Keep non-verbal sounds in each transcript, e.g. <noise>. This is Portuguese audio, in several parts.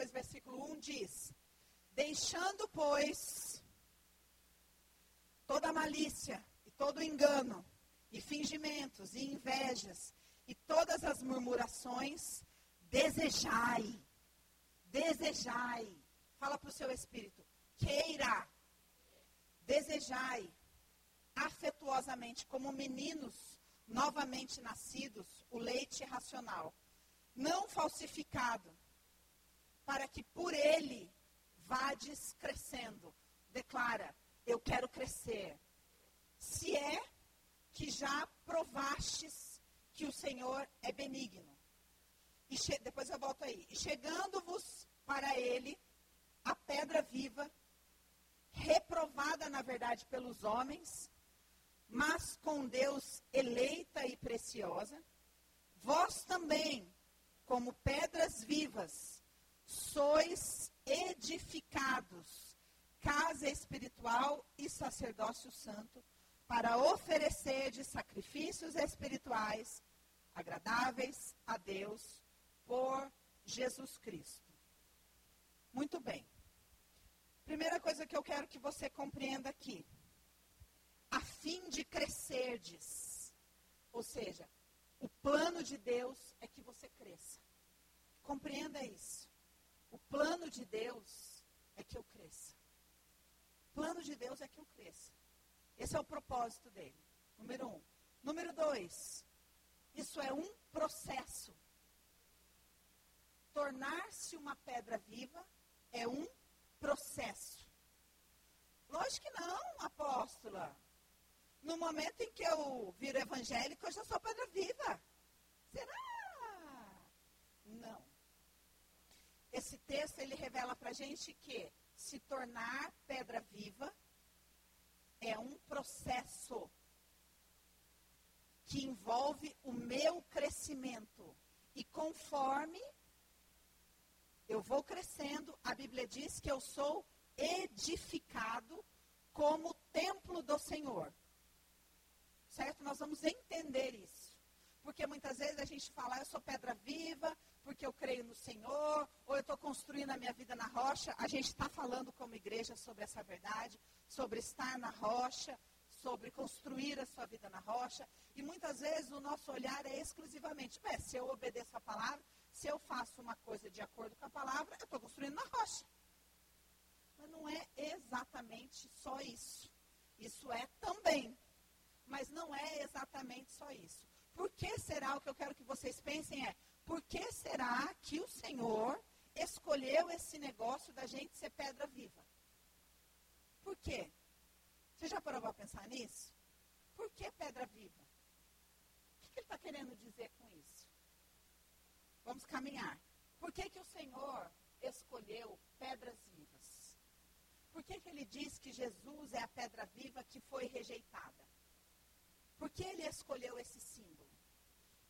2, versículo 1 diz: Deixando, pois, toda malícia e todo engano, e fingimentos, e invejas, e todas as murmurações, desejai, desejai. Fala para o seu espírito, queira, desejai afetuosamente, como meninos novamente nascidos, o leite racional, não falsificado, para que por ele vades crescendo. Declara, eu quero crescer. Se é que já provastes que o Senhor é benigno. E depois eu volto aí. Chegando-vos para ele a pedra viva, reprovada na verdade pelos homens, mas com Deus eleita e preciosa, vós também, como pedras vivas, sois edificados, casa espiritual e sacerdócio santo, para oferecer de sacrifícios espirituais agradáveis a Deus por Jesus Cristo. Muito bem. Primeira coisa que eu quero que você compreenda aqui. A fim de crescerdes. Ou seja, o plano de Deus é que você cresça. Compreenda isso. Plano de Deus é que eu cresça. Plano de Deus é que eu cresça. Esse é o propósito dele. Número um. Número dois, isso é um processo. Tornar-se uma pedra viva é um processo. Lógico que não, apóstola. No momento em que eu viro evangélico, eu já sou pedra viva. Será? Não. Esse texto ele revela para a gente que se tornar pedra viva é um processo que envolve o meu crescimento. E conforme eu vou crescendo, a Bíblia diz que eu sou edificado como templo do Senhor. Certo? Nós vamos entender isso. Porque muitas vezes a gente fala, eu sou pedra viva, porque eu creio no Senhor, ou eu estou construindo a minha vida na rocha. A gente está falando como igreja sobre essa verdade, sobre estar na rocha, sobre construir a sua vida na rocha. E muitas vezes o nosso olhar é exclusivamente, se eu obedeço a palavra, se eu faço uma coisa de acordo com a palavra, eu estou construindo na rocha. Mas não é exatamente só isso. Isso é também. Mas não é exatamente só isso. Por que será o que eu quero que vocês pensem é, por que será que o Senhor escolheu esse negócio da gente ser pedra viva? Por quê? Você já parou para pensar nisso? Por que pedra viva? O que, que ele está querendo dizer com isso? Vamos caminhar. Por que, que o Senhor escolheu pedras vivas? Por que, que ele diz que Jesus é a pedra viva que foi rejeitada? Por que ele escolheu esse símbolo?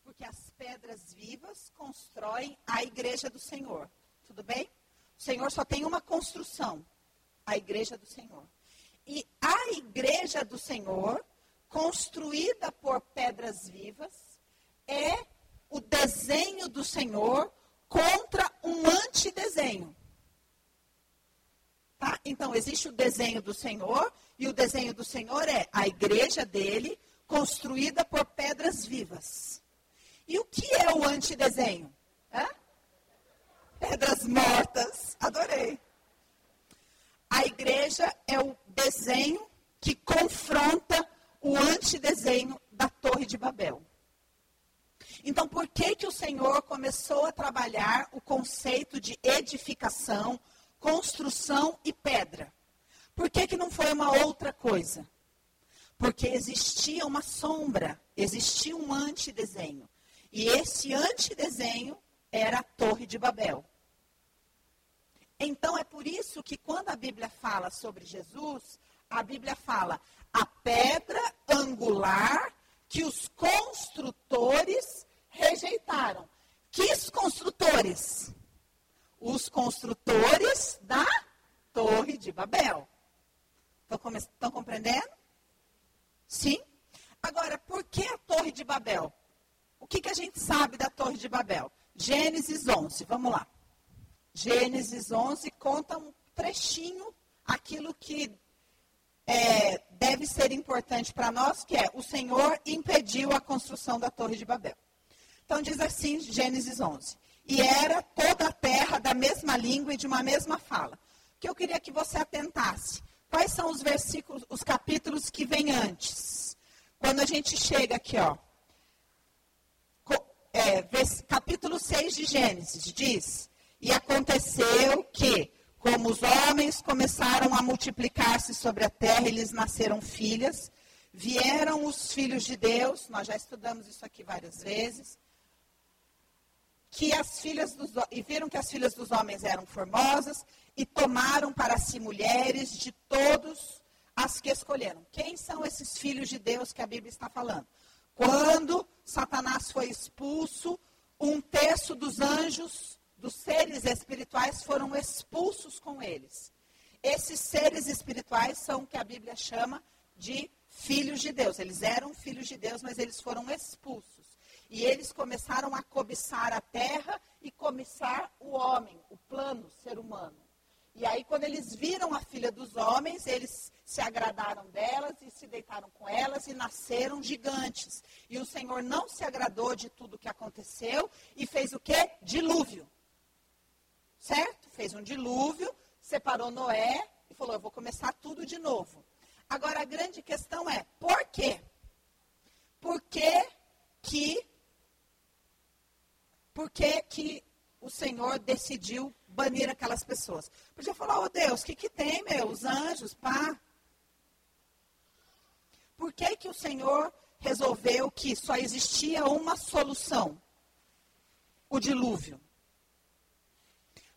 Porque as pedras vivas constroem a igreja do Senhor. Tudo bem? O Senhor só tem uma construção: a igreja do Senhor. E a igreja do Senhor, construída por pedras vivas, é o desenho do Senhor contra um antidesenho. Tá? Então, existe o desenho do Senhor, e o desenho do Senhor é a igreja dele, construída por pedras vivas. E o que é o antidesenho? Hã? Pedras mortas. Adorei. A igreja é o desenho que confronta o antidesenho da Torre de Babel. Então, por que, que o Senhor começou a trabalhar o conceito de edificação, construção e pedra? Por que, que não foi uma outra coisa? Porque existia uma sombra, existia um antidesenho. E esse antidesenho era a Torre de Babel. Então é por isso que quando a Bíblia fala sobre Jesus, a Bíblia fala a pedra angular que os construtores rejeitaram. Que construtores? Os construtores da Torre de Babel. Estão compreendendo? Sim? Agora, por que a Torre de Babel? O que, que a gente sabe da Torre de Babel? Gênesis 11, vamos lá. Gênesis 11 conta um trechinho, aquilo que é, deve ser importante para nós, que é o Senhor impediu a construção da Torre de Babel. Então diz assim, Gênesis 11. E era toda a terra da mesma língua e de uma mesma fala. Que eu queria que você atentasse. Quais são os versículos, os capítulos que vêm antes? Quando a gente chega aqui, ó. É, capítulo 6 de Gênesis diz: E aconteceu que como os homens começaram a multiplicar-se sobre a terra, eles nasceram filhas. Vieram os filhos de Deus, nós já estudamos isso aqui várias vezes, que as filhas dos, e viram que as filhas dos homens eram formosas e tomaram para si mulheres de todos as que escolheram. Quem são esses filhos de Deus que a Bíblia está falando? Quando Satanás foi expulso, um terço dos anjos dos seres espirituais foram expulsos com eles. Esses seres espirituais são o que a Bíblia chama de filhos de Deus. Eles eram filhos de Deus, mas eles foram expulsos. E eles começaram a cobiçar a terra e cobiçar o homem, o plano ser humano. E aí, quando eles viram a filha dos homens, eles se agradaram delas e se deitaram com elas e nasceram gigantes. E o Senhor não se agradou de tudo que aconteceu e fez o quê? Dilúvio certo? Fez um dilúvio, separou Noé e falou: Eu vou começar tudo de novo. Agora a grande questão é: por quê? Por que que, por que, que o Senhor decidiu banir aquelas pessoas? Podia falar: Oh Deus, o que, que tem, meu? Os anjos, pá. Por que, que o Senhor resolveu que só existia uma solução? O dilúvio.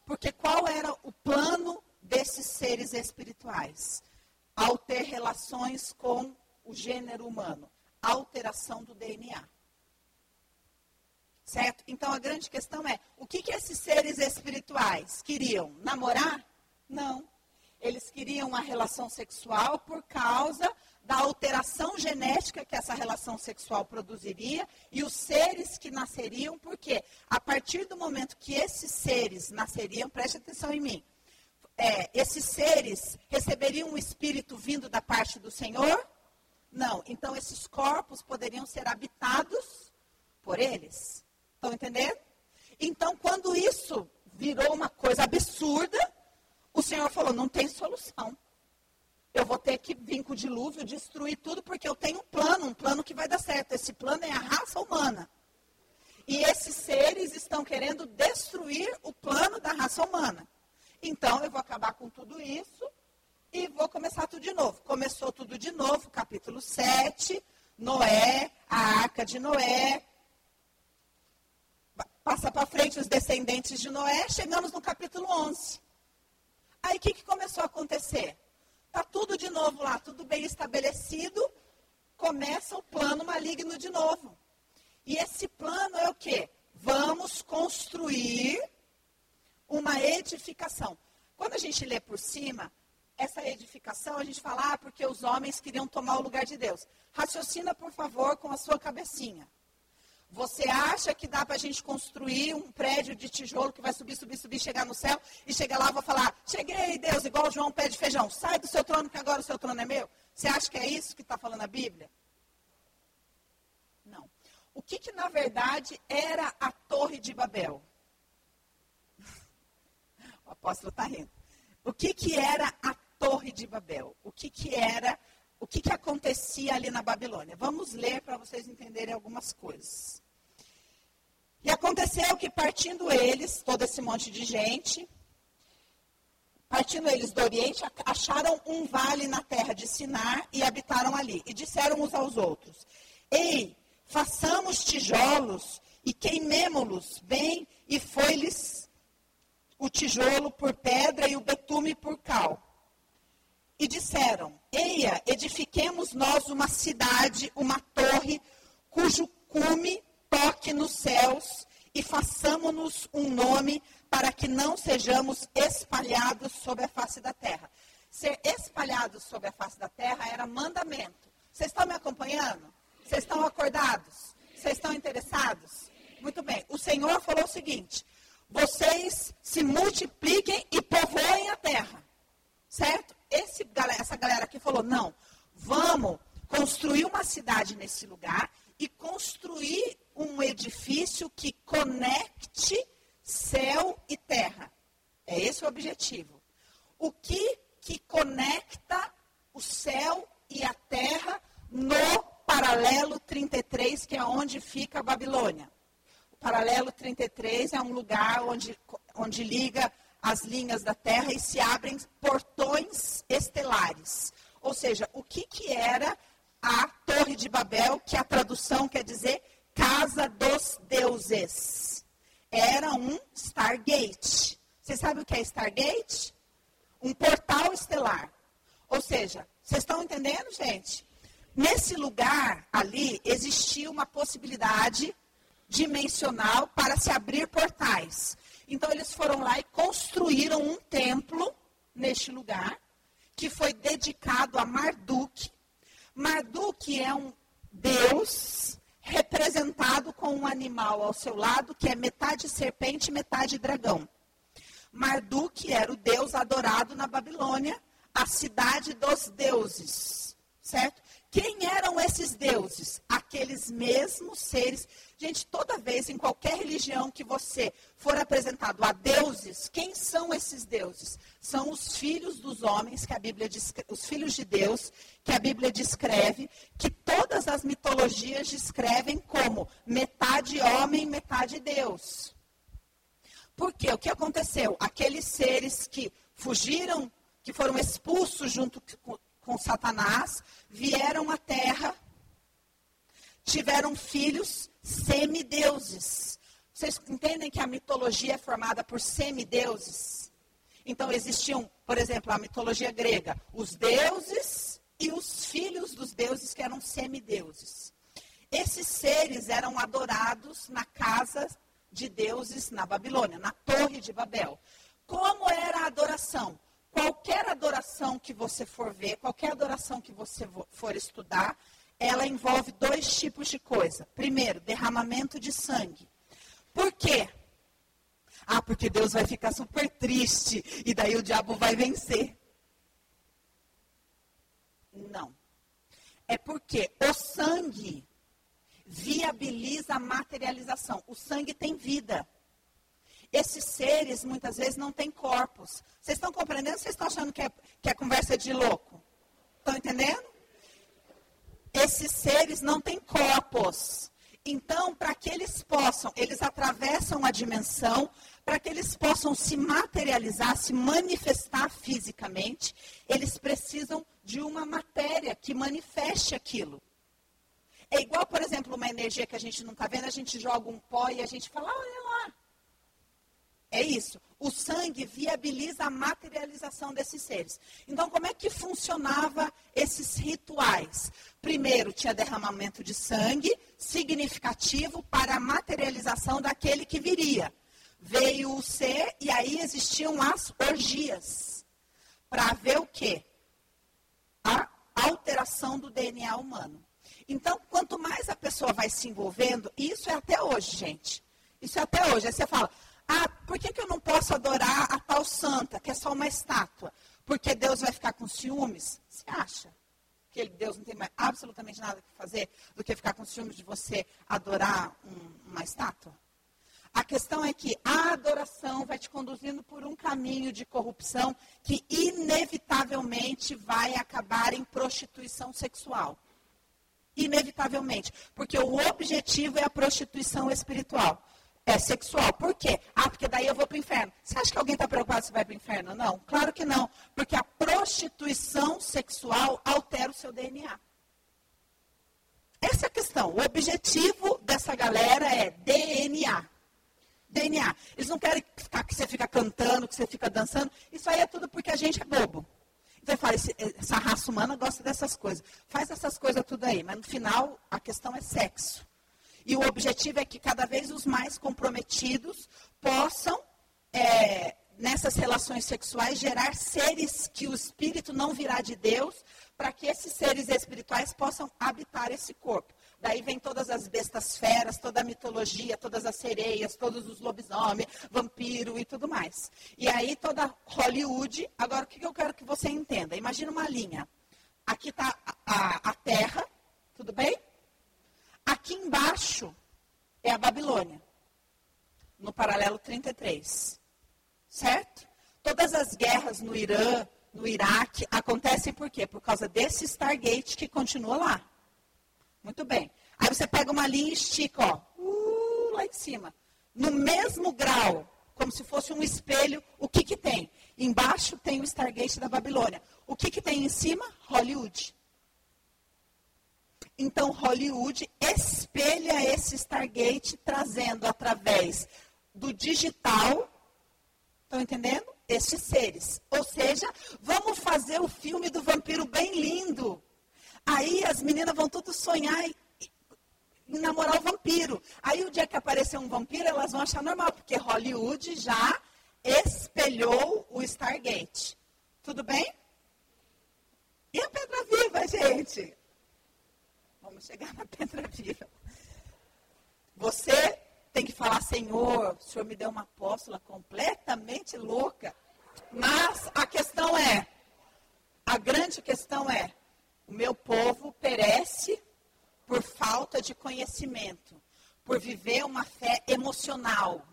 Porque qual era o plano desses seres espirituais? Ao ter relações com o gênero humano, alteração do DNA. Certo? Então a grande questão é: o que, que esses seres espirituais queriam? Namorar? Não. Eles queriam uma relação sexual por causa da alteração genética que essa relação sexual produziria e os seres que nasceriam, porque a partir do momento que esses seres nasceriam, preste atenção em mim, é, esses seres receberiam um espírito vindo da parte do Senhor? Não. Então esses corpos poderiam ser habitados por eles. Estão entendendo? Então, quando isso virou uma coisa absurda, o Senhor falou: não tem solução eu vou ter que vir com o dilúvio, destruir tudo, porque eu tenho um plano, um plano que vai dar certo. Esse plano é a raça humana. E esses seres estão querendo destruir o plano da raça humana. Então, eu vou acabar com tudo isso e vou começar tudo de novo. Começou tudo de novo, capítulo 7, Noé, a arca de Noé. Passa para frente os descendentes de Noé, chegamos no capítulo 11. Aí o que, que começou a acontecer? Está tudo de novo lá, tudo bem estabelecido, começa o plano maligno de novo. E esse plano é o quê? Vamos construir uma edificação. Quando a gente lê por cima, essa edificação, a gente fala, ah, porque os homens queriam tomar o lugar de Deus. Raciocina, por favor, com a sua cabecinha. Você acha que dá para a gente construir um prédio de tijolo que vai subir, subir, subir, chegar no céu e chegar lá e vou falar: Cheguei, Deus, igual João pé de feijão, sai do seu trono que agora o seu trono é meu? Você acha que é isso que está falando a Bíblia? Não. O que, que na verdade era a Torre de Babel? <laughs> o apóstolo está rindo. O que, que era a Torre de Babel? O que, que era, o que, que acontecia ali na Babilônia? Vamos ler para vocês entenderem algumas coisas. E aconteceu que partindo eles, todo esse monte de gente, partindo eles do Oriente, acharam um vale na terra de Sinar e habitaram ali. E disseram uns aos outros: Ei, façamos tijolos e queimemo-los bem, e foi-lhes o tijolo por pedra e o betume por cal. E disseram: Eia, edifiquemos nós uma cidade, uma torre, cujo cume toque nos céus e façamos-nos um nome para que não sejamos espalhados sobre a face da terra. Ser espalhados sobre a face da terra era mandamento. Vocês estão me acompanhando? Vocês estão acordados? Vocês estão interessados? Muito bem. O Senhor falou o seguinte: vocês se multipliquem e povoem a terra. Certo? Esse, essa galera aqui falou: não, vamos construir uma cidade nesse lugar e construir um edifício que conecte céu e terra. É esse o objetivo. O que, que conecta o céu e a terra no paralelo 33, que é onde fica a Babilônia? O paralelo 33 é um lugar onde, onde liga as linhas da terra e se abrem descrevem como metade homem, metade Deus. Por quê? O que aconteceu? Aqueles seres que fugiram, que foram expulsos junto com, com Satanás, vieram à terra, tiveram filhos semideuses. Vocês entendem que a mitologia é formada por semideuses? Então existiam, por exemplo, a mitologia grega, os deuses e os filhos dos deuses que eram semideuses. Esses seres eram adorados na casa de deuses na Babilônia, na Torre de Babel. Como era a adoração? Qualquer adoração que você for ver, qualquer adoração que você for estudar, ela envolve dois tipos de coisa. Primeiro, derramamento de sangue. Por quê? Ah, porque Deus vai ficar super triste e daí o diabo vai vencer. Não. É porque o sangue viabiliza a materialização. O sangue tem vida. Esses seres, muitas vezes, não têm corpos. Vocês estão compreendendo? Vocês estão achando que é, que é conversa de louco? Estão entendendo? Esses seres não têm corpos. Então, para que eles possam, eles atravessam a dimensão, para que eles possam se materializar, se manifestar fisicamente, eles precisam de uma matéria que manifeste aquilo. É igual, por exemplo, uma energia que a gente não está vendo, a gente joga um pó e a gente fala, olha lá, é isso. O sangue viabiliza a materialização desses seres. Então, como é que funcionava esses rituais? Primeiro, tinha derramamento de sangue, significativo para a materialização daquele que viria. Veio o ser e aí existiam as orgias. Para ver o quê? A alteração do DNA humano. Então, quanto mais a pessoa vai se envolvendo, isso é até hoje, gente. Isso é até hoje. Aí você fala, ah, por que, que eu não posso adorar a tal santa, que é só uma estátua? Porque Deus vai ficar com ciúmes? Você acha? Que Deus não tem mais absolutamente nada que fazer do que ficar com ciúmes de você adorar um, uma estátua? A questão é que a adoração vai te conduzindo por um caminho de corrupção que inevitavelmente vai acabar em prostituição sexual. Inevitavelmente. Porque o objetivo é a prostituição espiritual é sexual. Por quê? Ah, porque daí eu vou para o inferno. Você acha que alguém está preocupado se vai para o inferno? Não, claro que não. Porque a prostituição sexual altera o seu DNA. Essa é a questão. O objetivo dessa galera é DNA. DNA. Eles não querem que você fica cantando, que você fica dançando. Isso aí é tudo porque a gente é bobo. Então, fala, essa raça humana gosta dessas coisas. Faz essas coisas tudo aí, mas no final a questão é sexo. E o objetivo é que cada vez os mais comprometidos possam, é, nessas relações sexuais, gerar seres que o espírito não virá de Deus, para que esses seres espirituais possam habitar esse corpo. Daí vem todas as bestas feras, toda a mitologia, todas as sereias, todos os lobisomens, vampiro e tudo mais. E aí toda Hollywood. Agora, o que eu quero que você entenda? Imagina uma linha. Aqui está a, a, Terra, tudo bem? Aqui embaixo é a Babilônia, no paralelo 33. Certo? Todas as guerras no Irã, no Iraque, acontecem por quê? Por causa desse Stargate que continua lá. Muito bem. Aí você pega uma linha e estica, ó, uh, lá em cima. No mesmo grau, como se fosse um espelho, o que, que tem? Embaixo tem o Stargate da Babilônia. O que, que tem em cima? Hollywood. Então, Hollywood espelha esse Stargate, trazendo através do digital, estão entendendo? Estes seres. Ou seja, vamos fazer o filme do vampiro bem lindo. Aí as meninas vão tudo sonhar em, namorar o vampiro. Aí o dia que aparecer um vampiro, elas vão achar normal, porque Hollywood já espelhou o Stargate. Tudo bem? E a pedra viva, gente? Vamos chegar na pedra viva. Você tem que falar, Senhor, o Senhor me deu uma apóstola completamente louca. Mas a questão é, a grande questão é, o meu povo perece por falta de conhecimento, por viver uma fé emocional,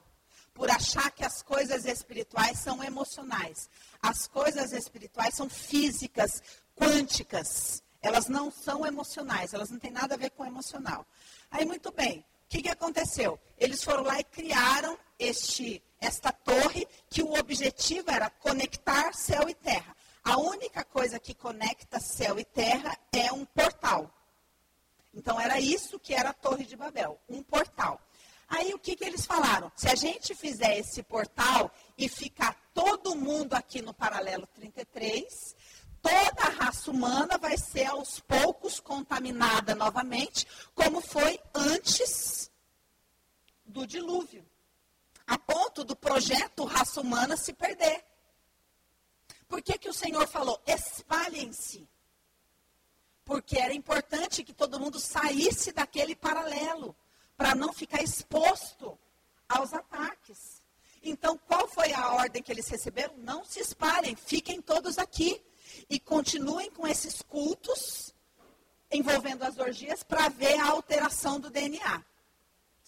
por achar que as coisas espirituais são emocionais. As coisas espirituais são físicas, quânticas. Elas não são emocionais, elas não têm nada a ver com emocional. Aí, muito bem, o que, que aconteceu? Eles foram lá e criaram este, esta torre, que o objetivo era conectar céu e terra. A única coisa que conecta céu e terra é um portal. Então, era isso que era a Torre de Babel, um portal. Aí, o que, que eles falaram? Se a gente fizer esse portal e ficar todo mundo aqui no paralelo 33, toda a raça humana vai ser aos poucos contaminada novamente, como foi antes do dilúvio, a ponto do projeto raça humana se perder. Por que, que o Senhor falou? Espalhem-se. Porque era importante que todo mundo saísse daquele paralelo, para não ficar exposto aos ataques. Então, qual foi a ordem que eles receberam? Não se espalhem, fiquem todos aqui e continuem com esses cultos envolvendo as orgias para ver a alteração do DNA.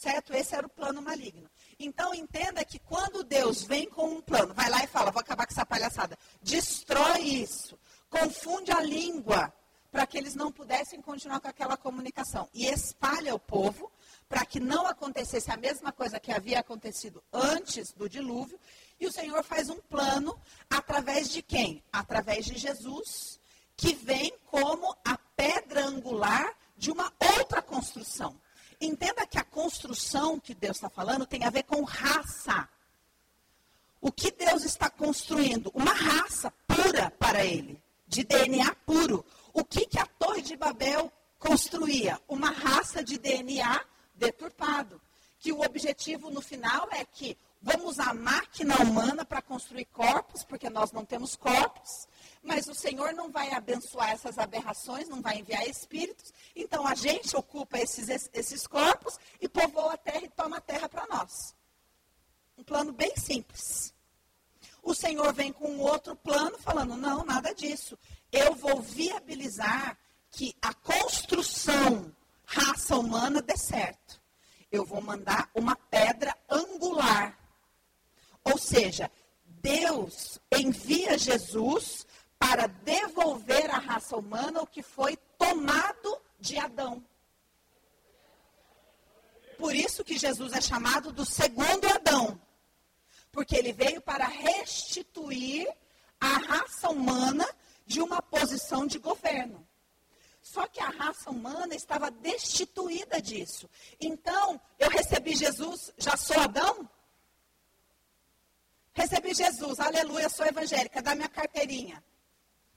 Certo? Esse era o plano maligno. Então entenda que quando Deus vem com um plano, vai lá e fala, vou acabar com essa palhaçada, destrói isso, confunde a língua para que eles não pudessem continuar com aquela comunicação e espalha o povo para que não acontecesse a mesma coisa que havia acontecido antes do dilúvio e o Senhor faz um plano através de quem? Através de Jesus, que vem como a pedra angular de uma outra construção. Entenda que a construção que Deus está falando tem a ver com raça. O que Deus está construindo? Uma raça pura para ele, de DNA puro. O que, que a Torre de Babel construía? Uma raça de DNA deturpado. Que o objetivo no final é que Vamos usar a máquina humana para construir corpos, porque nós não temos corpos, mas o Senhor não vai abençoar essas aberrações, não vai enviar espíritos. Então a gente ocupa esses, esses corpos e povoa a terra e toma a terra para nós. Um plano bem simples. O Senhor vem com um outro plano falando: não, nada disso. Eu vou viabilizar que a construção raça humana dê certo. Eu vou mandar uma pedra angular ou seja, Deus envia Jesus para devolver à raça humana o que foi tomado de Adão. Por isso que Jesus é chamado do segundo Adão. Porque ele veio para restituir a raça humana de uma posição de governo. Só que a raça humana estava destituída disso. Então, eu recebi Jesus, já sou Adão? Recebi Jesus, aleluia, sou evangélica, dá minha carteirinha.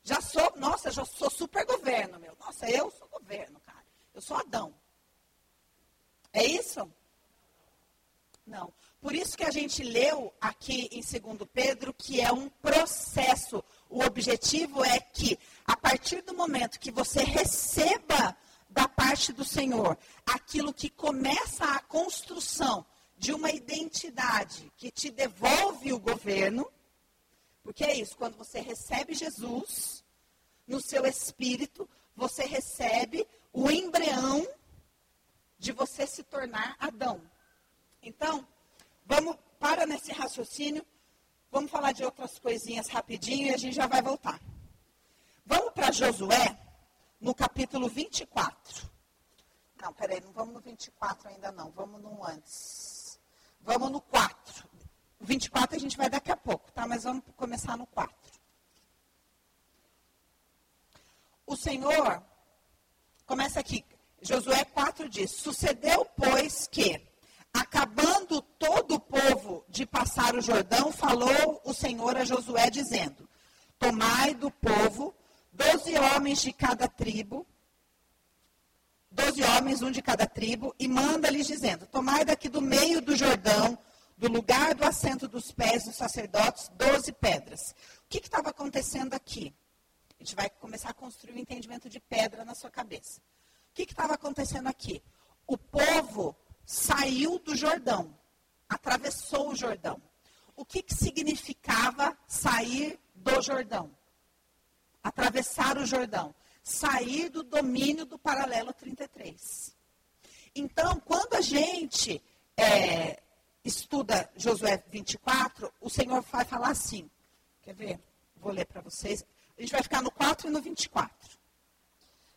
Já sou, nossa, já sou super governo, meu. Nossa, eu sou governo, cara. Eu sou Adão. É isso? Não. Por isso que a gente leu aqui em 2 Pedro que é um processo. O objetivo é que, a partir do momento que você receba da parte do Senhor, aquilo que começa a construção de uma identidade que te devolve o governo, porque é isso, quando você recebe Jesus no seu espírito, você recebe o embrião de você se tornar Adão. Então, vamos para nesse raciocínio, vamos falar de outras coisinhas rapidinho e a gente já vai voltar. Vamos para Josué, no capítulo 24. Não, peraí, não vamos no 24 ainda não, vamos no antes. Vamos no 4. O 24 a gente vai daqui a pouco, tá? Mas vamos começar no 4. O Senhor, começa aqui, Josué 4 diz: Sucedeu, pois, que, acabando todo o povo de passar o Jordão, falou o Senhor a Josué, dizendo: Tomai do povo doze homens de cada tribo, doze homens, um de cada tribo, e manda-lhes dizendo: Tomai daqui do meio do Jordão, do lugar do assento dos pés dos sacerdotes, doze pedras. O que estava acontecendo aqui? A gente vai começar a construir o um entendimento de pedra na sua cabeça. O que estava acontecendo aqui? O povo saiu do Jordão, atravessou o Jordão. O que, que significava sair do Jordão? atravessar o Jordão, sair do domínio do paralelo 33. Então, quando a gente é, estuda Josué 24, o Senhor vai falar assim. Quer ver? Vou ler para vocês. A gente vai ficar no 4 e no 24.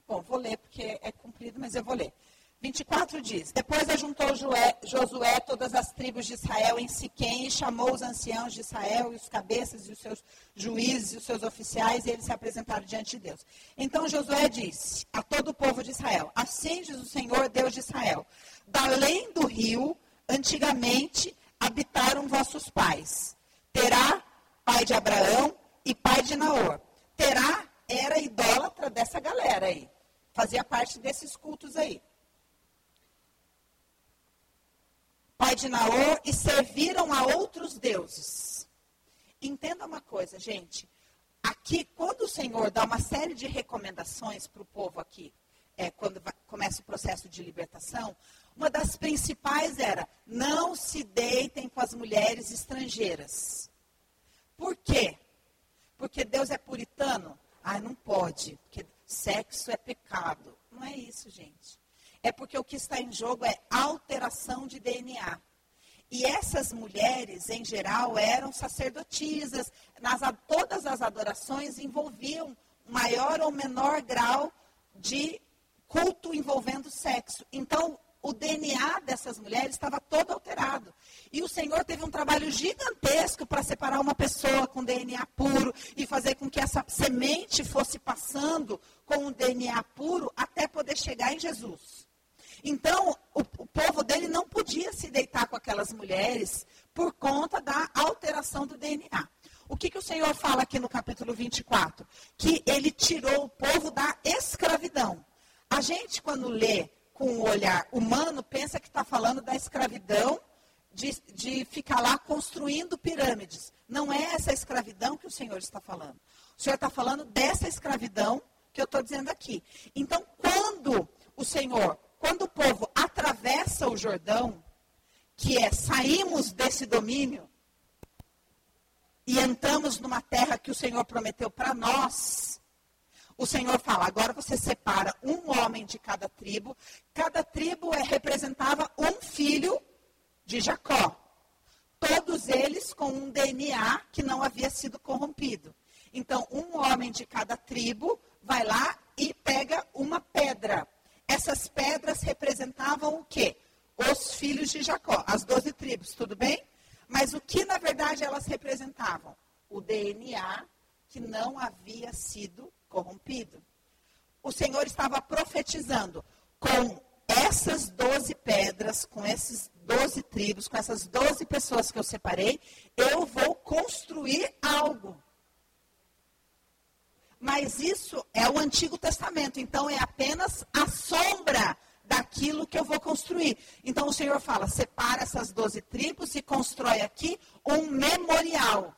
Bom, vou ler porque é comprido, mas eu vou ler. 24 diz: Depois ajuntou Josué todas as tribos de Israel em Siquém e chamou os anciãos de Israel e os cabeças e os seus juízes e os seus oficiais e eles se apresentaram diante de Deus. Então Josué disse a todo o povo de Israel: Assim diz o Senhor, Deus de Israel: Da além do rio, antigamente habitaram vossos pais. Terá, pai de Abraão e pai de Naor. Terá era idólatra dessa galera aí. Fazia parte desses cultos aí. pai de Naor, e serviram a outros deuses. Entenda uma coisa, gente. Aqui, quando o Senhor dá uma série de recomendações para o povo aqui, é, quando vai, começa o processo de libertação, uma das principais era: não se deitem com as mulheres estrangeiras. Por quê? Porque Deus é puritano? Ah, não pode, porque sexo é pecado. Não é isso, gente é porque o que está em jogo é alteração de DNA. E essas mulheres, em geral, eram sacerdotisas. Nas, todas as adorações envolviam maior ou menor grau de culto envolvendo sexo. Então, o DNA dessas mulheres estava todo alterado. E o Senhor teve um trabalho gigantesco para separar uma pessoa com DNA puro e fazer com que essa semente fosse passando com o DNA puro até poder chegar em Jesus. Então, o, o, povo dele não podia se deitar com aquelas mulheres por conta da alteração do DNA. O que, que o Senhor fala aqui no capítulo 24? Que ele tirou o povo da escravidão. A gente, quando lê o olhar humano, pensa que está falando da escravidão de, de ficar lá construindo pirâmides. Não é essa escravidão que o Senhor está falando. O Senhor está falando dessa escravidão que eu estou dizendo aqui. Então, quando o Senhor quando o povo atravessa o Jordão, que é saímos desse domínio e entramos numa terra que o Senhor prometeu para nós, o Senhor fala: agora você separa um homem de cada tribo, cada tribo é, representava um filho de Jacó. Todos eles com um DNA que não havia sido corrompido. Então, um homem de cada tribo vai lá e pega uma pedra essas pedras representavam o quê? Os filhos de Jacó, as doze tribos, tudo bem? Mas o que na verdade elas representavam? O DNA que não havia sido corrompido. O Senhor estava profetizando com essas doze pedras, com esses doze tribos, com essas doze pessoas que eu separei, eu vou construir algo. Mas isso é o Antigo Testamento, então é apenas a sombra daquilo que eu vou construir. Então o Senhor fala: separa essas doze tribos e constrói aqui um memorial,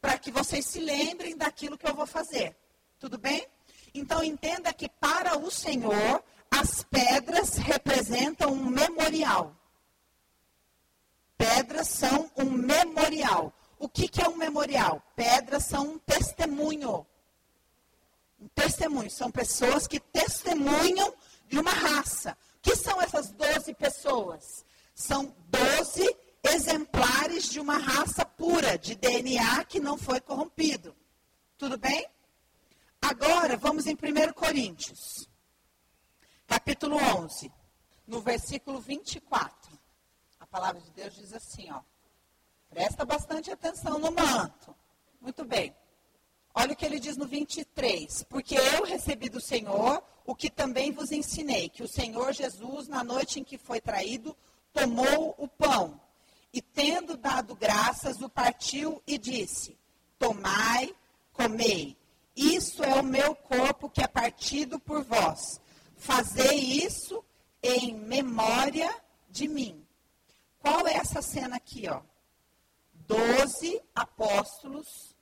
para que vocês se lembrem daquilo que eu vou fazer. Tudo bem? Então entenda que para o Senhor, as pedras representam um memorial. Pedras são um memorial. O que, que é um memorial? Pedras são um testemunho. Um testemunho. São pessoas que testemunham de uma raça. O que são essas 12 pessoas? São 12 exemplares de uma raça pura, de DNA que não foi corrompido. Tudo bem? Agora, vamos em 1 Coríntios, capítulo 11, no versículo 24. A palavra de Deus diz assim, ó. Presta bastante atenção no manto. Muito bem. Olha o que ele diz no 23. Porque eu recebi do Senhor o que também vos ensinei, que o Senhor Jesus, na noite em que foi traído, tomou o pão e, tendo dado graças, o partiu e disse: Tomai, comei. Isso é o meu corpo que é partido por vós. Fazei isso em memória de mim. Qual é essa cena aqui, ó? Doze apóstolos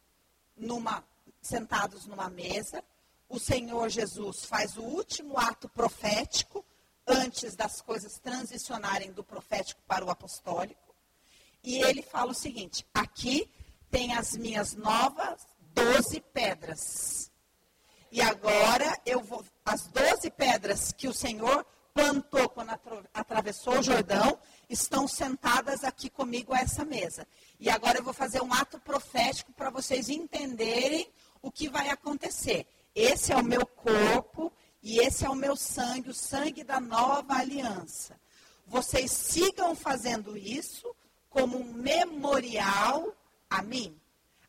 numa, sentados numa mesa. O Senhor Jesus faz o último ato profético antes das coisas transicionarem do profético para o apostólico. E ele fala o seguinte: aqui tem as minhas novas doze pedras. E agora eu vou. As doze pedras que o Senhor plantou quando atravessou o Jordão estão sentadas aqui comigo a essa mesa. E agora eu vou fazer um ato profético para vocês entenderem o que vai acontecer. Esse é o meu corpo e esse é o meu sangue, o sangue da nova aliança. Vocês sigam fazendo isso como um memorial a mim.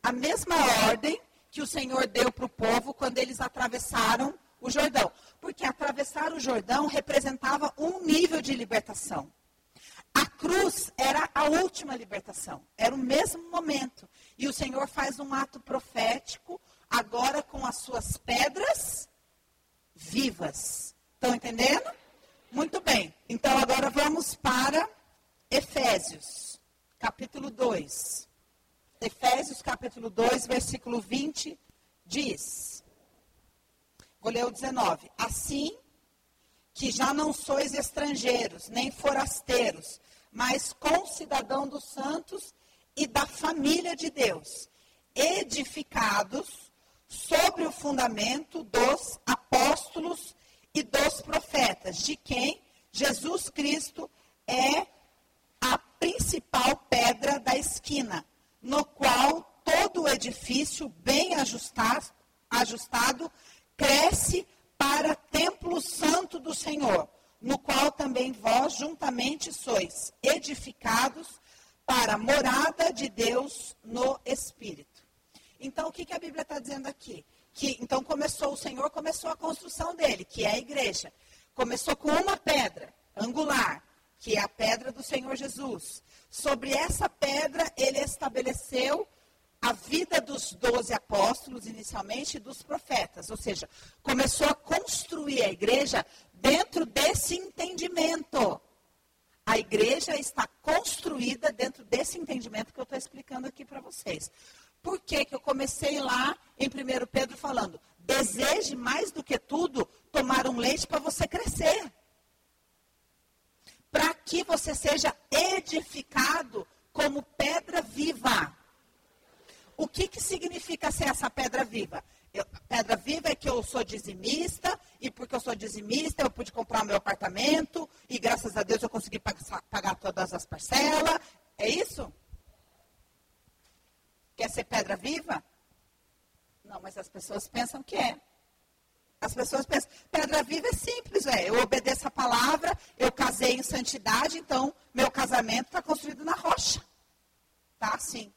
A mesma ordem que o Senhor deu para o povo quando eles atravessaram o Jordão. Porque atravessar o Jordão representava um nível de libertação. A cruz era a última libertação, era o mesmo momento. E o Senhor faz um ato profético, agora com as suas pedras vivas. Estão entendendo? Muito bem. Então agora vamos para Efésios, capítulo 2. Efésios, capítulo 2, versículo 20, diz. Vou ler o 19. Assim que já não sois estrangeiros, nem forasteiros, mas concidadão dos santos e da família de Deus, edificados sobre o fundamento dos apóstolos e dos profetas, de quem Jesus Cristo é a principal pedra da todo casamento está construído na rocha. Tá assim.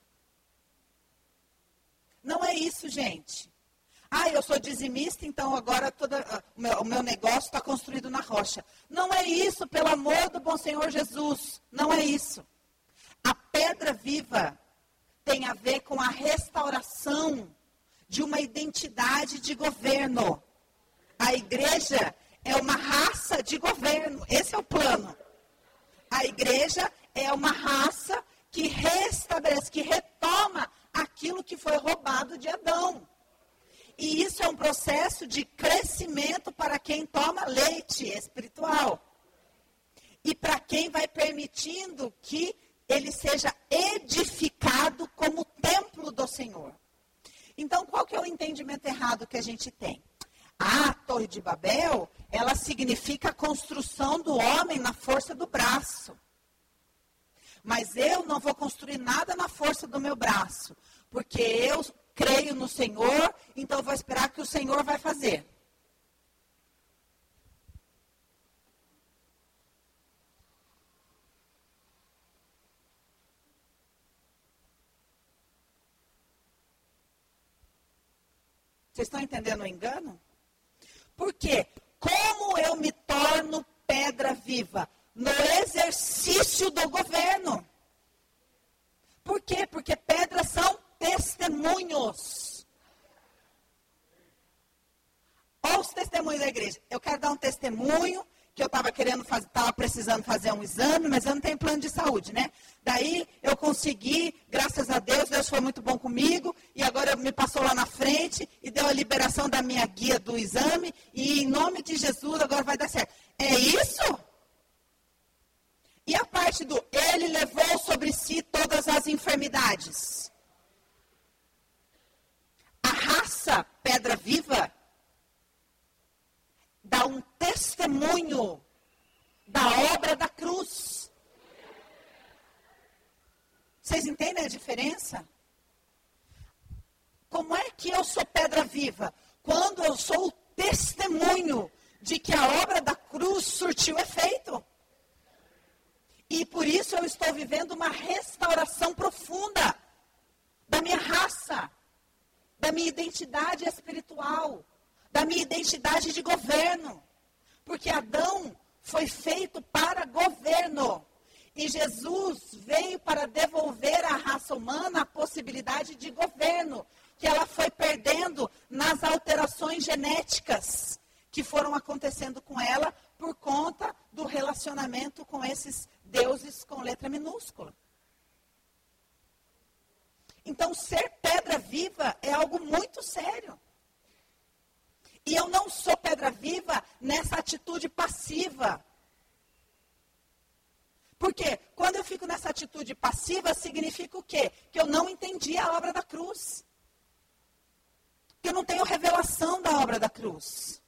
Não é isso, gente. Ah, eu sou dizimista, então agora toda, uh, o, meu, o meu negócio está construído na rocha. Não é isso, pelo amor do bom Senhor Jesus. Não é isso. A pedra viva tem a ver com a restauração de uma identidade de governo. A igreja é uma raça de governo. Esse é o plano. A igreja é uma raça que restabelece, que retoma aquilo que foi roubado de Adão. E isso é um processo de crescimento para quem toma leite, espiritual. E para quem vai permitindo que ele seja edificado como templo do Senhor. Então, qual que é o entendimento errado que a gente tem? A Torre de Babel, ela significa a construção do homem na força do braço. Mas eu não vou construir nada na força do meu braço, porque eu creio no Senhor, então vou esperar que o Senhor vai fazer. Vocês estão entendendo o engano? Por quê? Como eu me torno pedra viva? No exercício do governo. Por quê? Porque pedras são testemunhos. Olha os testemunhos da igreja. Eu quero dar um testemunho que eu estava querendo fazer, estava precisando fazer um exame, mas eu não tenho plano de saúde, né? Daí eu consegui, graças a Deus, Deus foi muito bom comigo, e agora me passou lá na frente e deu a liberação da minha guia do exame, e em nome de Jesus agora vai dar certo. É isso? E a parte do ele levou sobre si todas as enfermidades. A raça pedra viva dá um testemunho da obra da cruz. Vocês entendem a diferença? Como é que eu sou pedra viva? Quando eu sou o testemunho de que a obra da cruz surtiu efeito. E por isso eu estou vivendo uma restauração profunda da minha raça, da minha identidade espiritual da minha identidade de governo. Porque Adão foi feito para governo. E Jesus veio para devolver à raça humana a possibilidade de governo, que ela foi perdendo nas alterações genéticas que foram acontecendo com ela por conta do relacionamento com esses deuses com letra minúscula. Então, ser pedra viva é algo muito sério. E eu não sou pedra viva nessa atitude passiva. Porque quando eu fico nessa atitude passiva, significa o quê? Que eu não entendi a obra da cruz. Que eu não tenho revelação da obra da cruz.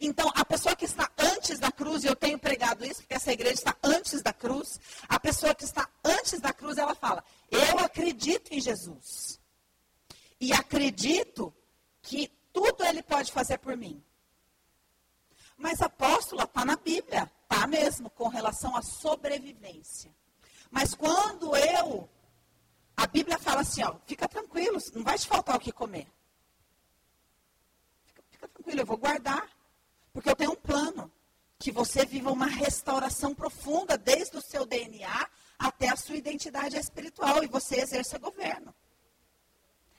Então, a pessoa que está antes da cruz, e eu tenho pregado isso, porque essa igreja está antes da cruz, a pessoa que está antes da cruz, ela fala: Eu acredito em Jesus. E acredito que tudo ele pode fazer por mim. Mas apóstola está na Bíblia, tá mesmo, com relação à sobrevivência. Mas quando eu, a Bíblia fala assim, ó, fica tranquilo, não vai te faltar o que comer. Fica, fica tranquilo, eu vou guardar, porque eu tenho um plano que você viva uma restauração profunda desde o seu DNA até a sua identidade espiritual e você exerça governo.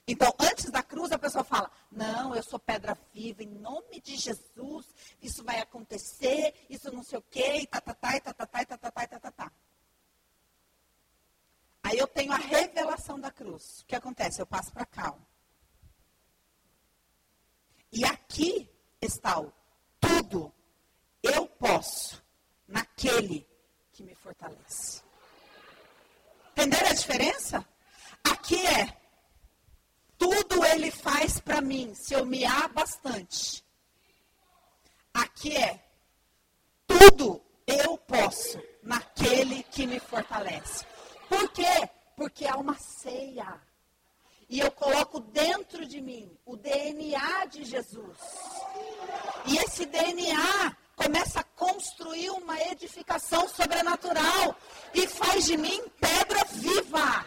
Então, antes da cruz, a pessoa fala: Não, eu sou pedra viva, em nome de Jesus, isso vai acontecer, isso não sei o quê, e tá, tá, tá, e tá, tá, e tá, tá, tá, e tá. Aí eu tenho a revelação da cruz. O que acontece? Eu passo para cá. Ó. E aqui está o tudo eu posso naquele que me fortalece. Entenderam a diferença? Aqui é tudo ele faz para mim, se eu me há bastante. Aqui é, tudo eu posso naquele que me fortalece. Por quê? Porque há uma ceia. E eu coloco dentro de mim o DNA de Jesus. E esse DNA começa a construir uma edificação sobrenatural e faz de mim pedra viva.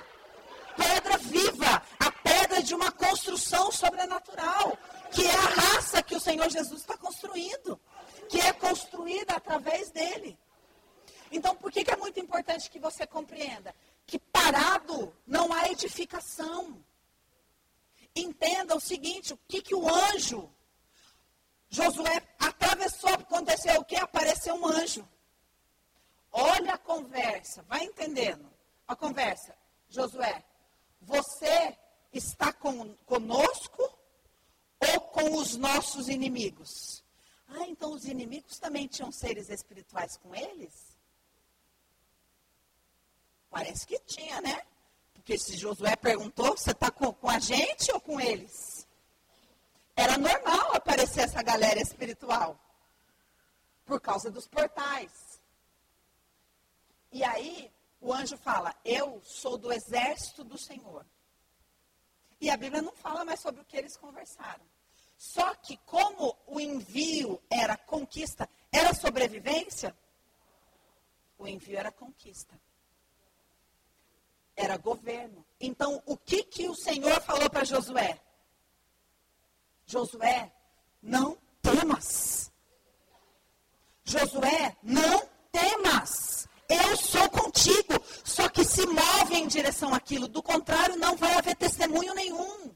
Pedra viva de uma construção sobrenatural, que é a raça que o Senhor Jesus está construindo, que é construída através dele. Então, por que, que é muito importante que você compreenda? Que parado não há edificação. Entenda o seguinte: o que, que o anjo, Josué atravessou, aconteceu o que? Apareceu um anjo. Olha a conversa, vai entendendo. A conversa. Josué, você está com, conosco ou com os nossos inimigos? Ah, então os inimigos também tinham seres espirituais com eles? Parece que tinha, né? Porque se Josué perguntou, você está com, com a gente ou com eles? Era normal aparecer essa galera espiritual. Por causa dos portais. E aí, o anjo fala: Eu sou do exército do Senhor. E a Bíblia não fala mais sobre o que eles conversaram. Só que, como o envio era conquista, era sobrevivência, o envio era conquista. Era governo. Então, o que, que o Senhor falou para Josué? Josué, não temas. Josué, não temas. Eu sou contigo. Só que se move em direção àquilo. Do contrário, não vai haver testemunho nenhum.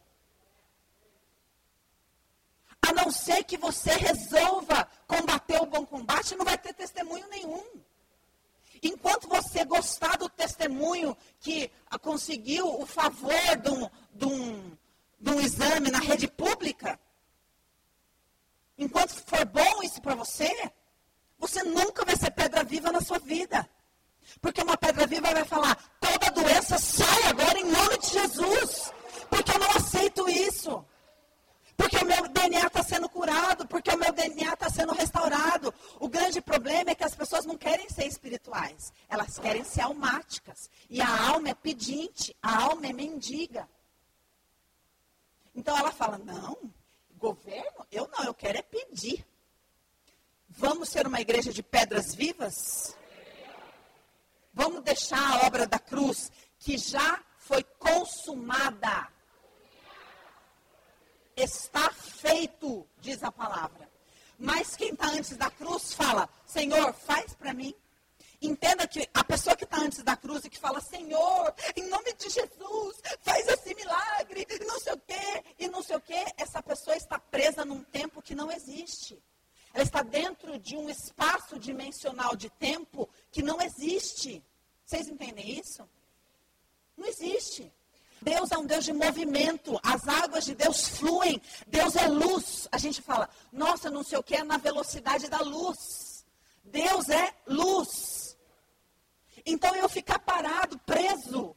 A não ser que você resolva combater o bom combate, não vai ter testemunho nenhum. Enquanto você gostar do testemunho que conseguiu o favor de um, de um, de um exame na rede pública, enquanto for bom isso para você, você nunca vai ser pedra viva na sua vida. Porque uma pedra viva vai falar: toda doença sai agora em nome de Jesus. Porque eu não aceito isso. Porque o meu DNA está sendo curado, porque o meu DNA está sendo restaurado. O grande problema é que as pessoas não querem ser espirituais, elas querem ser almáticas. E a alma é pedinte, a alma é mendiga. Então ela fala: não, governo? Eu não, eu quero é pedir. Vamos ser uma igreja de pedras vivas? Vamos deixar a obra da cruz, que já foi consumada. Está feito, diz a palavra. Mas quem está antes da cruz fala: Senhor, faz para mim. Entenda que a pessoa que está antes da cruz e que fala, Senhor, em nome de Jesus, faz esse milagre, não sei o quê, e não sei o quê, essa pessoa está presa num tempo que não existe. Ela está dentro de um espaço dimensional de tempo que não existe. Vocês entendem isso? Não existe. Deus é um Deus de movimento, as águas de Deus fluem, Deus é luz. A gente fala, nossa, não sei o que é na velocidade da luz. Deus é luz. Então eu ficar parado, preso,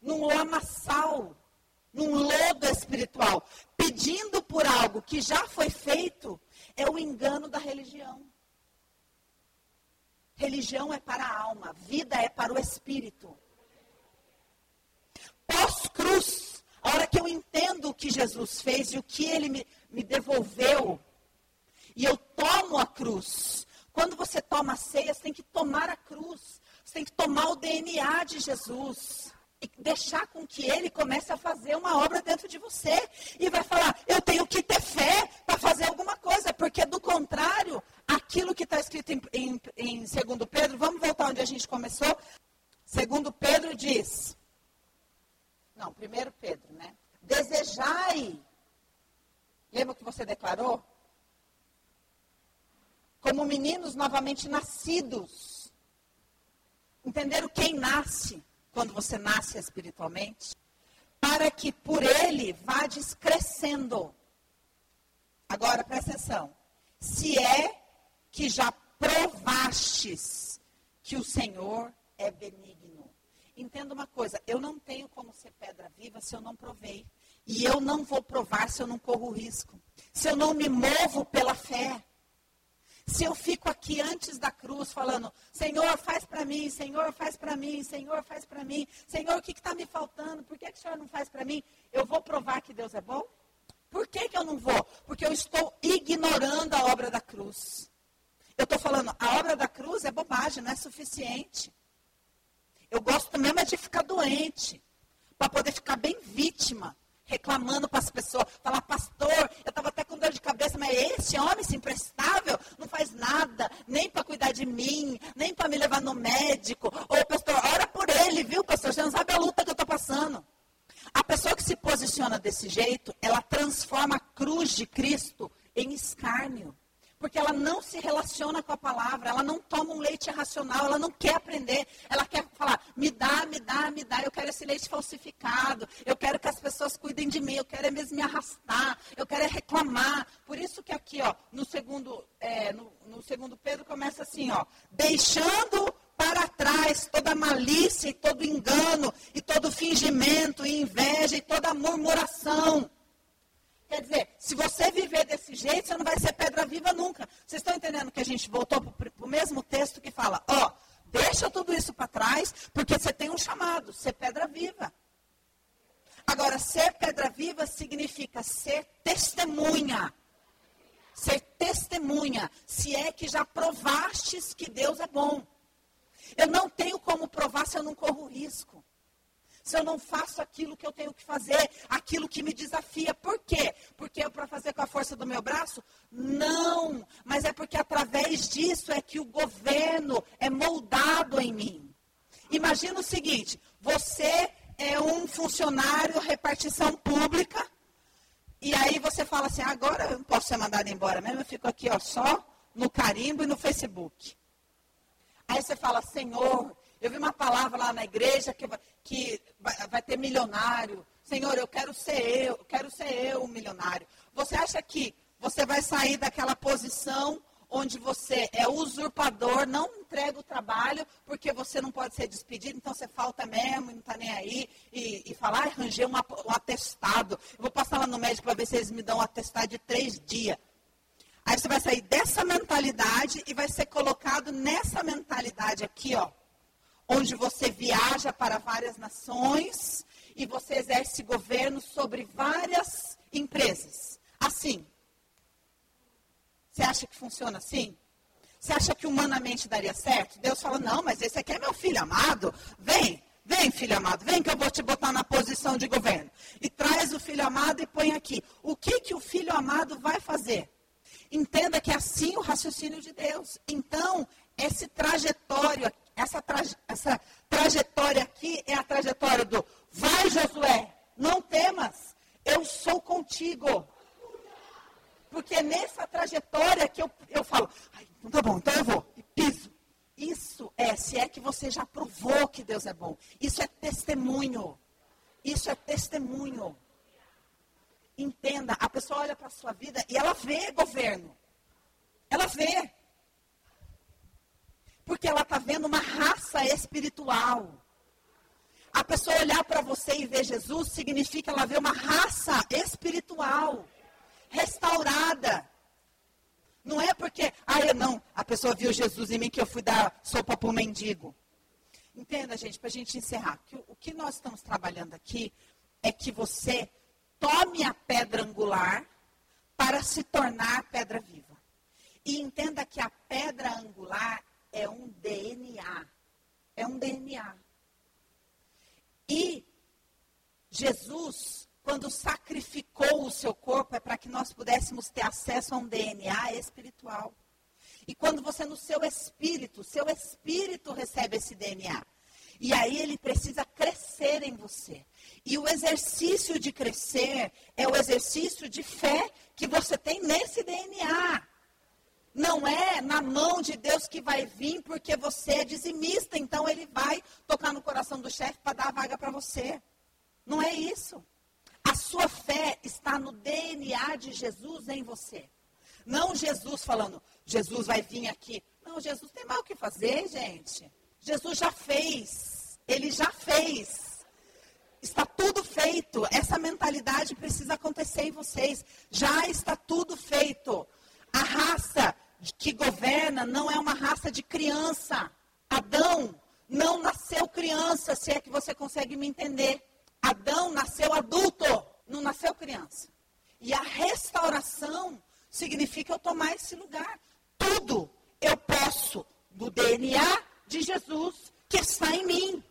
num lamaçal, num lodo espiritual, pedindo por algo que já foi feito, é o engano da religião. Religião é para a alma, vida é para o espírito. Pós-cruz, a hora que eu entendo o que Jesus fez e o que ele me, me devolveu, e eu tomo a cruz. Quando você toma a ceia, você tem que tomar a cruz. Você tem que tomar o DNA de Jesus e deixar com que ele comece a fazer uma obra dentro de você. E vai falar: eu tenho que ter fé fazer alguma coisa, porque do contrário, aquilo que está escrito em, em, em 2 Pedro, vamos voltar onde a gente começou. Segundo Pedro diz, não, primeiro Pedro, né? Desejai, lembra o que você declarou? Como meninos novamente nascidos. Entenderam quem nasce? quando você nasce espiritualmente, para que por ele vades crescendo. Agora, presta atenção. Se é que já provastes que o Senhor é benigno. Entenda uma coisa, eu não tenho como ser pedra viva se eu não provei. E eu não vou provar se eu não corro risco. Se eu não me movo pela fé. Se eu fico aqui antes da cruz falando, Senhor, faz para mim, Senhor, faz para mim, Senhor, faz para mim, Senhor, o que está me faltando? Por que, que o Senhor não faz para mim? Eu vou provar que Deus é bom? Por que, que eu não vou? Porque eu estou ignorando a obra da cruz. Eu estou falando, a obra da cruz é bobagem, não é suficiente. Eu gosto mesmo é de ficar doente, para poder ficar bem vítima reclamando para as pessoas, falar, pastor, eu estava até com dor de cabeça, mas esse homem, esse imprestável, não faz nada, nem para cuidar de mim, nem para me levar no médico. Ô, pastor, ora por ele, viu, pastor? Você não sabe a luta posiciona desse jeito, ela transforma a cruz de Cristo em escárnio. Porque ela não se relaciona com a palavra, ela não toma um leite racional, ela não quer aprender, ela quer falar, me dá, me dá, me dá, eu quero esse leite falsificado, eu quero que as pessoas cuidem de mim, eu quero é mesmo me arrastar, eu quero é reclamar. Por isso que aqui, ó, no segundo, é, no, no segundo Pedro começa assim, ó, deixando para trás toda malícia e todo engano e todo fingimento e inveja e toda murmuração Quer dizer, se você viver desse jeito, você não vai ser pedra viva nunca. Vocês estão entendendo que a gente voltou para o mesmo texto que fala, ó, deixa tudo isso para trás, porque você tem um chamado, ser pedra viva. Agora, ser pedra viva significa ser testemunha. Ser testemunha, se é que já provastes que Deus é bom. Eu não tenho como provar se eu não corro risco se eu não faço aquilo que eu tenho que fazer, aquilo que me desafia. Por quê? Porque é para fazer com a força do meu braço? Não, mas é porque através disso é que o governo é moldado em mim. Imagina o seguinte: você é um funcionário repartição pública, e aí você fala assim: agora eu não posso ser mandado embora mesmo, eu fico aqui ó, só no carimbo e no Facebook. Aí você fala: Senhor, eu vi uma palavra lá na igreja que, que vai, vai ter milionário. Senhor, eu quero ser eu, quero ser eu o milionário. Você acha que você vai sair daquela posição onde você é usurpador, não entrega o trabalho porque você não pode ser despedido, então você falta mesmo, não está nem aí, e, e falar, arranjei um, um atestado, eu vou passar lá no médico para ver se eles me dão um atestado de três dias. Aí você vai sair dessa mentalidade e vai ser colocado nessa mentalidade aqui, ó onde você viaja para várias nações e você exerce governo sobre várias empresas. Assim. Você acha que funciona assim? Você acha que humanamente daria certo? Deus fala: não, mas esse aqui é meu filho amado. Vem, vem, filho amado, vem que eu vou te botar na posição de governo. E traz o filho amado e põe aqui. O que, que o filho amado vai fazer? Entenda que é assim o raciocínio de Deus. Então, esse trajetório essa, traje, essa trajetória aqui é a trajetória do vai, Josué, não temas, eu sou contigo. Porque nessa trajetória que eu, eu falo, então tá bom, então eu vou, e piso. Isso é, se é que você já provou que Deus é bom. Isso é testemunho. Isso é testemunho. Entenda, a pessoa olha para a sua vida e ela vê governo. Ela vê. Porque ela está vendo uma raça espiritual. A pessoa olhar para você e ver Jesus significa ela ver uma raça espiritual, restaurada. Não é porque, ah, eu não, a pessoa viu Jesus em mim que eu fui dar sopa para o mendigo. Entenda, gente, para a gente encerrar. Que o que nós estamos trabalhando aqui é que você tome a pedra angular para se tornar pedra viva. E entenda que a pedra angular é um DNA. É um DNA. E Jesus, quando sacrificou o seu corpo, é para que nós pudéssemos ter acesso a um DNA espiritual. E quando você, no seu espírito, seu espírito recebe esse DNA. E aí ele precisa crescer em você. E o exercício de crescer é o exercício de fé que você tem nesse DNA. Não é na mão de Deus que vai vir porque você é dizimista, então ele vai tocar no coração do chefe para dar a vaga para você. Não é isso. A sua fé está no DNA de Jesus em você. Não Jesus falando, Jesus vai vir aqui. Não, Jesus tem mal o que fazer, gente. Jesus já fez. Ele já fez. Está tudo feito. Essa mentalidade precisa acontecer em vocês. Já está tudo feito. A raça que governa não é uma raça de criança. Adão não nasceu criança, se é que você consegue me entender. Adão nasceu adulto, não nasceu criança. E a restauração significa eu tomar esse lugar. Tudo eu posso do DNA de Jesus que está em mim.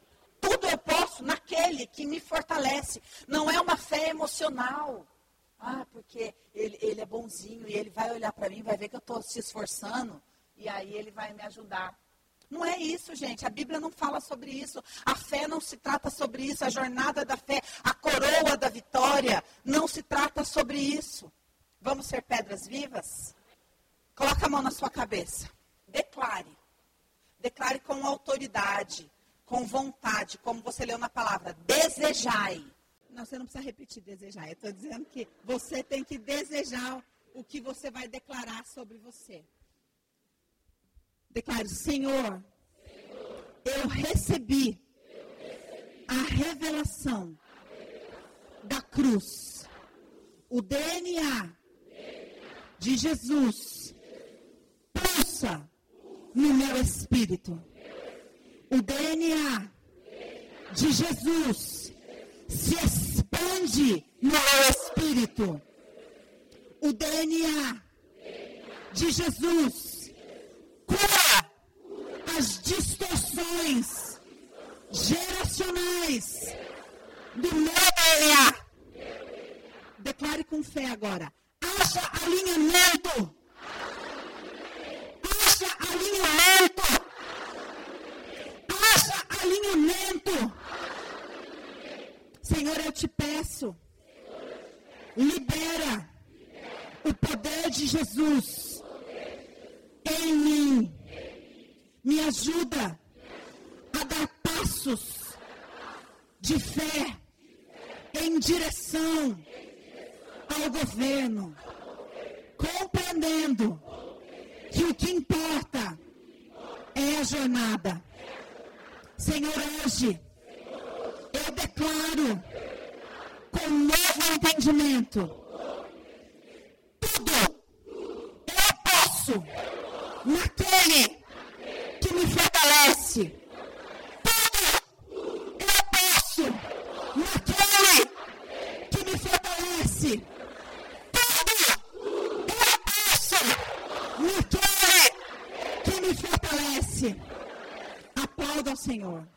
Tudo eu posso naquele que me fortalece. Não é uma fé emocional. Ah, porque ele, ele é bonzinho e ele vai olhar para mim, vai ver que eu estou se esforçando e aí ele vai me ajudar. Não é isso, gente. A Bíblia não fala sobre isso. A fé não se trata sobre isso. A jornada da fé, a coroa da vitória, não se trata sobre isso. Vamos ser pedras vivas? Coloque a mão na sua cabeça. Declare. Declare com autoridade, com vontade, como você leu na palavra. Desejai. Não, você não precisa repetir desejar. Eu estou dizendo que você tem que desejar o que você vai declarar sobre você. Declare, Senhor, eu recebi a revelação da cruz, o DNA de Jesus pulsa no meu espírito. O DNA de Jesus se expande no meu espírito. O DNA de Jesus cura as distorções geracionais do meu DNA. Declare com fé agora. Haja alinhamento. Alinhamento. Senhor, eu te peço. Libera o poder de Jesus em mim. Me ajuda a dar passos de fé em direção ao governo, compreendendo que o que importa é a jornada. Senhor, hoje eu declaro com novo entendimento tudo eu posso naquele que me fortalece. Tudo eu posso naquele que me fortalece. Tudo eu posso naquele que me fortalece. Aplauda ao Senhor.